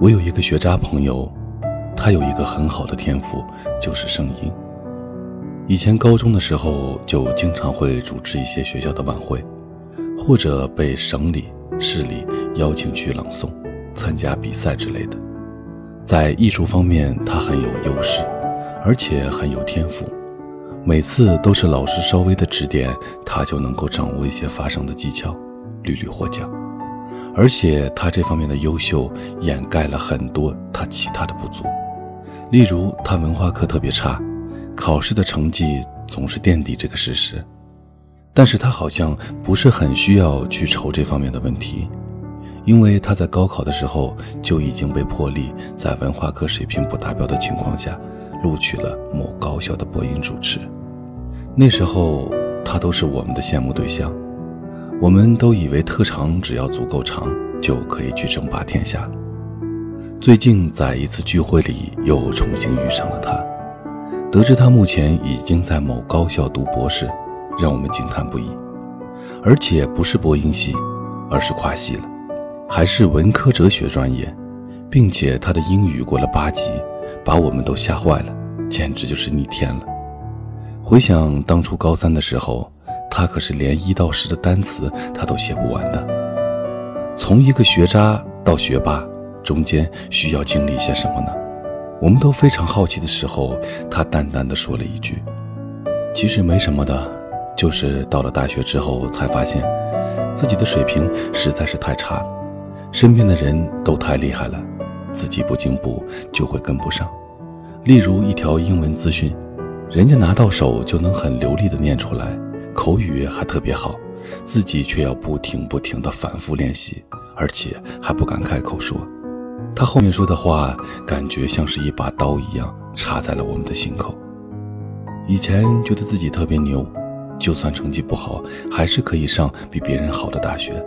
我有一个学渣朋友，他有一个很好的天赋，就是声音。以前高中的时候，就经常会主持一些学校的晚会，或者被省里、市里邀请去朗诵、参加比赛之类的。在艺术方面，他很有优势，而且很有天赋。每次都是老师稍微的指点，他就能够掌握一些发声的技巧，屡屡获奖。而且他这方面的优秀掩盖了很多他其他的不足，例如他文化课特别差，考试的成绩总是垫底这个事实。但是他好像不是很需要去愁这方面的问题，因为他在高考的时候就已经被破例在文化课水平不达标的情况下，录取了某高校的播音主持。那时候他都是我们的羡慕对象。我们都以为特长只要足够长，就可以去争霸天下。最近在一次聚会里，又重新遇上了他，得知他目前已经在某高校读博士，让我们惊叹不已。而且不是播音系，而是跨系了，还是文科哲学专业，并且他的英语过了八级，把我们都吓坏了，简直就是逆天了。回想当初高三的时候。他可是连一到十的单词他都写不完的。从一个学渣到学霸，中间需要经历些什么呢？我们都非常好奇的时候，他淡淡的说了一句：“其实没什么的，就是到了大学之后才发现，自己的水平实在是太差了，身边的人都太厉害了，自己不进步就会跟不上。例如一条英文资讯，人家拿到手就能很流利的念出来。”口语还特别好，自己却要不停不停的反复练习，而且还不敢开口说。他后面说的话，感觉像是一把刀一样插在了我们的心口。以前觉得自己特别牛，就算成绩不好，还是可以上比别人好的大学。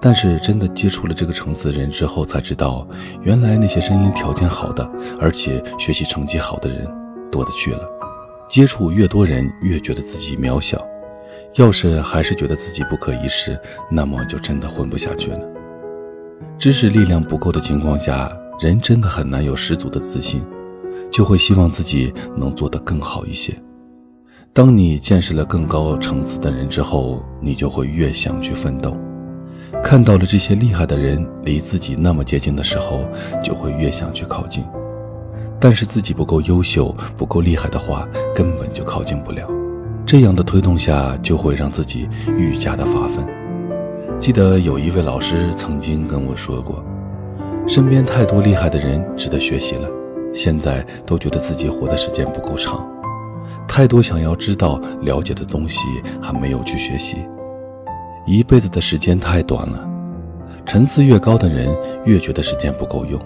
但是真的接触了这个层次的人之后，才知道，原来那些声音条件好的，而且学习成绩好的人，多的去了。接触越多人，越觉得自己渺小。要是还是觉得自己不可一世，那么就真的混不下去了。知识力量不够的情况下，人真的很难有十足的自信，就会希望自己能做得更好一些。当你见识了更高层次的人之后，你就会越想去奋斗。看到了这些厉害的人离自己那么接近的时候，就会越想去靠近。但是自己不够优秀、不够厉害的话，根本就靠近不了。这样的推动下，就会让自己愈加的发奋。记得有一位老师曾经跟我说过，身边太多厉害的人值得学习了，现在都觉得自己活的时间不够长，太多想要知道、了解的东西还没有去学习。一辈子的时间太短了，层次越高的人越觉得时间不够用，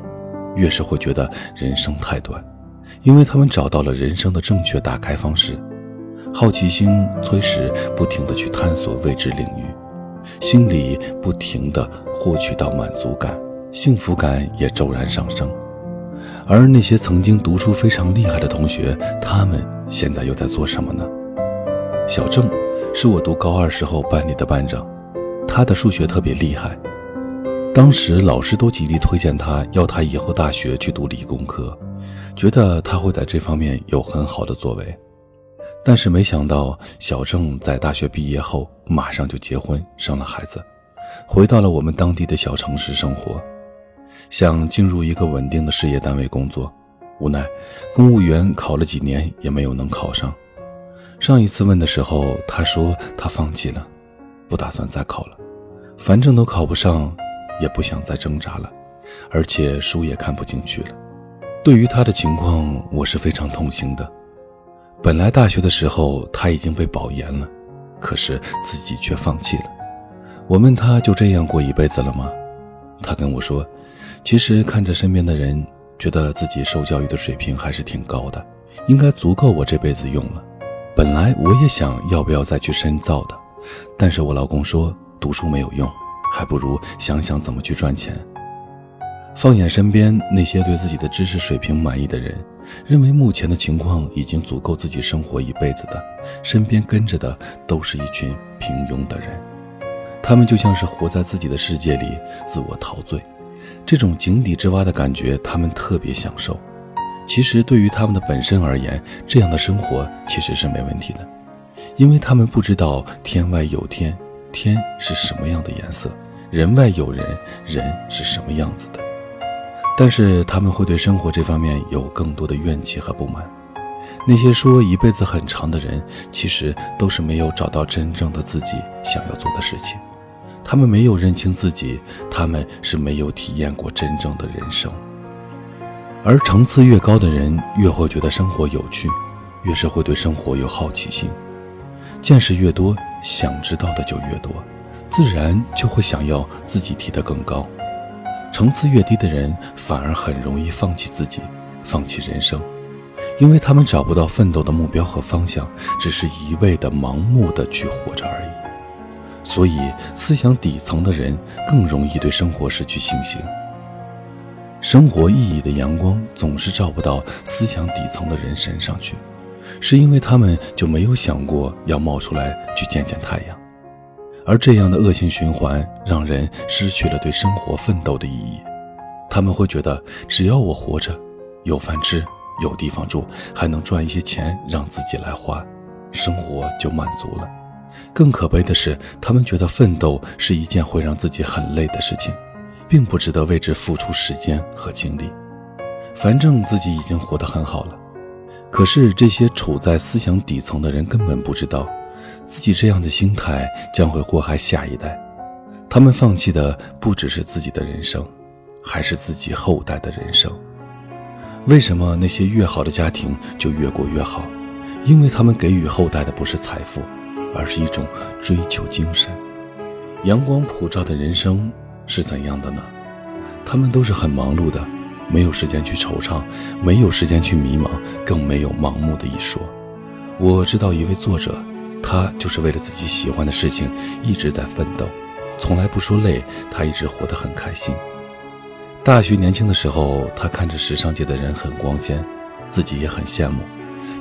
越是会觉得人生太短，因为他们找到了人生的正确打开方式。好奇心催使不停地去探索未知领域，心里不停地获取到满足感，幸福感也骤然上升。而那些曾经读书非常厉害的同学，他们现在又在做什么呢？小郑是我读高二时候班里的班长，他的数学特别厉害，当时老师都极力推荐他，要他以后大学去读理工科，觉得他会在这方面有很好的作为。但是没想到，小郑在大学毕业后马上就结婚生了孩子，回到了我们当地的小城市生活，想进入一个稳定的事业单位工作，无奈公务员考了几年也没有能考上。上一次问的时候，他说他放弃了，不打算再考了，反正都考不上，也不想再挣扎了，而且书也看不进去了。对于他的情况，我是非常痛心的。本来大学的时候他已经被保研了，可是自己却放弃了。我问他就这样过一辈子了吗？他跟我说，其实看着身边的人，觉得自己受教育的水平还是挺高的，应该足够我这辈子用了。本来我也想要不要再去深造的，但是我老公说读书没有用，还不如想想怎么去赚钱。放眼身边那些对自己的知识水平满意的人。认为目前的情况已经足够自己生活一辈子的，身边跟着的都是一群平庸的人，他们就像是活在自己的世界里，自我陶醉，这种井底之蛙的感觉，他们特别享受。其实对于他们的本身而言，这样的生活其实是没问题的，因为他们不知道天外有天，天是什么样的颜色；人外有人，人是什么样子的。但是他们会对生活这方面有更多的怨气和不满。那些说一辈子很长的人，其实都是没有找到真正的自己想要做的事情。他们没有认清自己，他们是没有体验过真正的人生。而层次越高的人，越会觉得生活有趣，越是会对生活有好奇心，见识越多，想知道的就越多，自然就会想要自己提得更高。层次越低的人，反而很容易放弃自己，放弃人生，因为他们找不到奋斗的目标和方向，只是一味的盲目的去活着而已。所以，思想底层的人更容易对生活失去信心。生活意义的阳光总是照不到思想底层的人身上去，是因为他们就没有想过要冒出来去见见太阳，而这样的恶性循环让人失去了对生活奋斗的意义。他们会觉得，只要我活着，有饭吃，有地方住，还能赚一些钱让自己来花，生活就满足了。更可悲的是，他们觉得奋斗是一件会让自己很累的事情。并不值得为之付出时间和精力，反正自己已经活得很好了。可是这些处在思想底层的人根本不知道，自己这样的心态将会祸害下一代。他们放弃的不只是自己的人生，还是自己后代的人生。为什么那些越好的家庭就越过越好？因为他们给予后代的不是财富，而是一种追求精神。阳光普照的人生。是怎样的呢？他们都是很忙碌的，没有时间去惆怅，没有时间去迷茫，更没有盲目的一说。我知道一位作者，他就是为了自己喜欢的事情一直在奋斗，从来不说累，他一直活得很开心。大学年轻的时候，他看着时尚界的人很光鲜，自己也很羡慕，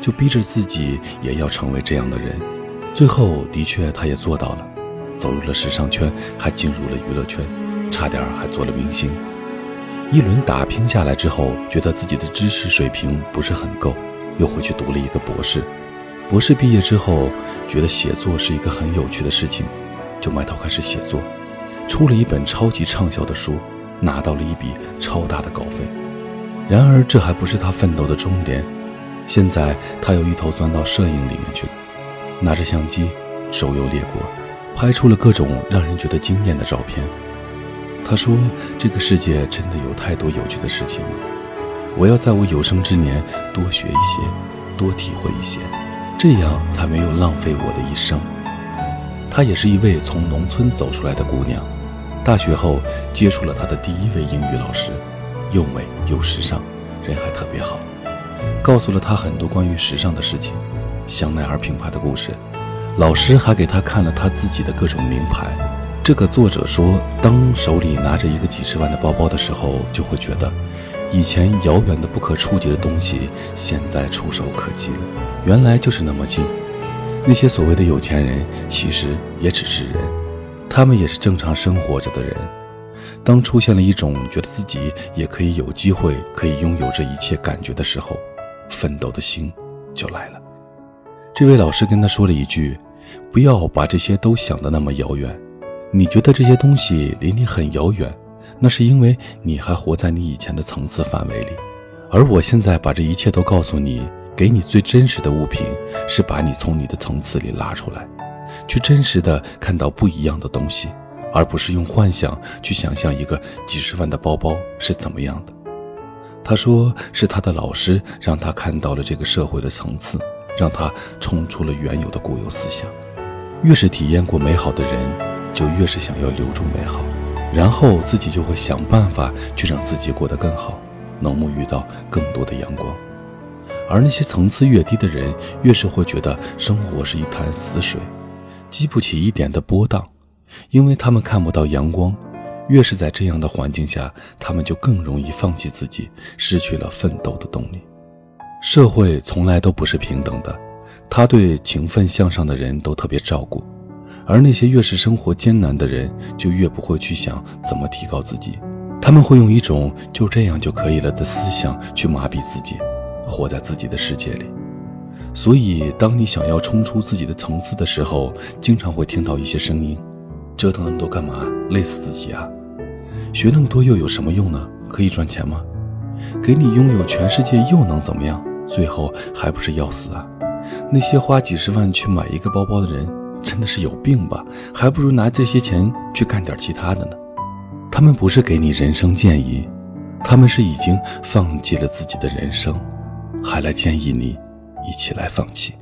就逼着自己也要成为这样的人。最后，的确他也做到了，走入了时尚圈，还进入了娱乐圈。差点还做了明星，一轮打拼下来之后，觉得自己的知识水平不是很够，又回去读了一个博士。博士毕业之后，觉得写作是一个很有趣的事情，就埋头开始写作，出了一本超级畅销的书，拿到了一笔超大的稿费。然而这还不是他奋斗的终点，现在他又一头钻到摄影里面去了，拿着相机周游列国，拍出了各种让人觉得惊艳的照片。他说：“这个世界真的有太多有趣的事情，我要在我有生之年多学一些，多体会一些，这样才没有浪费我的一生。”她也是一位从农村走出来的姑娘，大学后接触了她的第一位英语老师，又美又时尚，人还特别好，告诉了她很多关于时尚的事情，香奈儿品牌的故事。老师还给她看了她自己的各种名牌。这个作者说，当手里拿着一个几十万的包包的时候，就会觉得，以前遥远的不可触及的东西，现在触手可及了。原来就是那么近。那些所谓的有钱人，其实也只是人，他们也是正常生活着的人。当出现了一种觉得自己也可以有机会可以拥有这一切感觉的时候，奋斗的心就来了。这位老师跟他说了一句：“不要把这些都想得那么遥远。”你觉得这些东西离你很遥远，那是因为你还活在你以前的层次范围里。而我现在把这一切都告诉你，给你最真实的物品，是把你从你的层次里拉出来，去真实的看到不一样的东西，而不是用幻想去想象一个几十万的包包是怎么样的。他说，是他的老师让他看到了这个社会的层次，让他冲出了原有的固有思想。越是体验过美好的人。就越是想要留住美好，然后自己就会想办法去让自己过得更好，能沐浴到更多的阳光。而那些层次越低的人，越是会觉得生活是一潭死水，激不起一点的波荡，因为他们看不到阳光。越是在这样的环境下，他们就更容易放弃自己，失去了奋斗的动力。社会从来都不是平等的，他对勤奋向上的人都特别照顾。而那些越是生活艰难的人，就越不会去想怎么提高自己，他们会用一种就这样就可以了的思想去麻痹自己，活在自己的世界里。所以，当你想要冲出自己的层次的时候，经常会听到一些声音：“折腾那么多干嘛？累死自己啊！学那么多又有什么用呢？可以赚钱吗？给你拥有全世界又能怎么样？最后还不是要死啊！那些花几十万去买一个包包的人，真的是有病吧？还不如拿这些钱去干点其他的呢。他们不是给你人生建议，他们是已经放弃了自己的人生，还来建议你。”一起来放弃。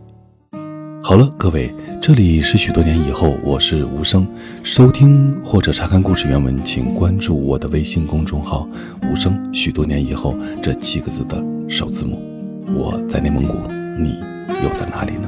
好了，各位，这里是许多年以后，我是无声。收听或者查看故事原文，请关注我的微信公众号“无声”。许多年以后这七个字的首字母。我在内蒙古，你又在哪里呢？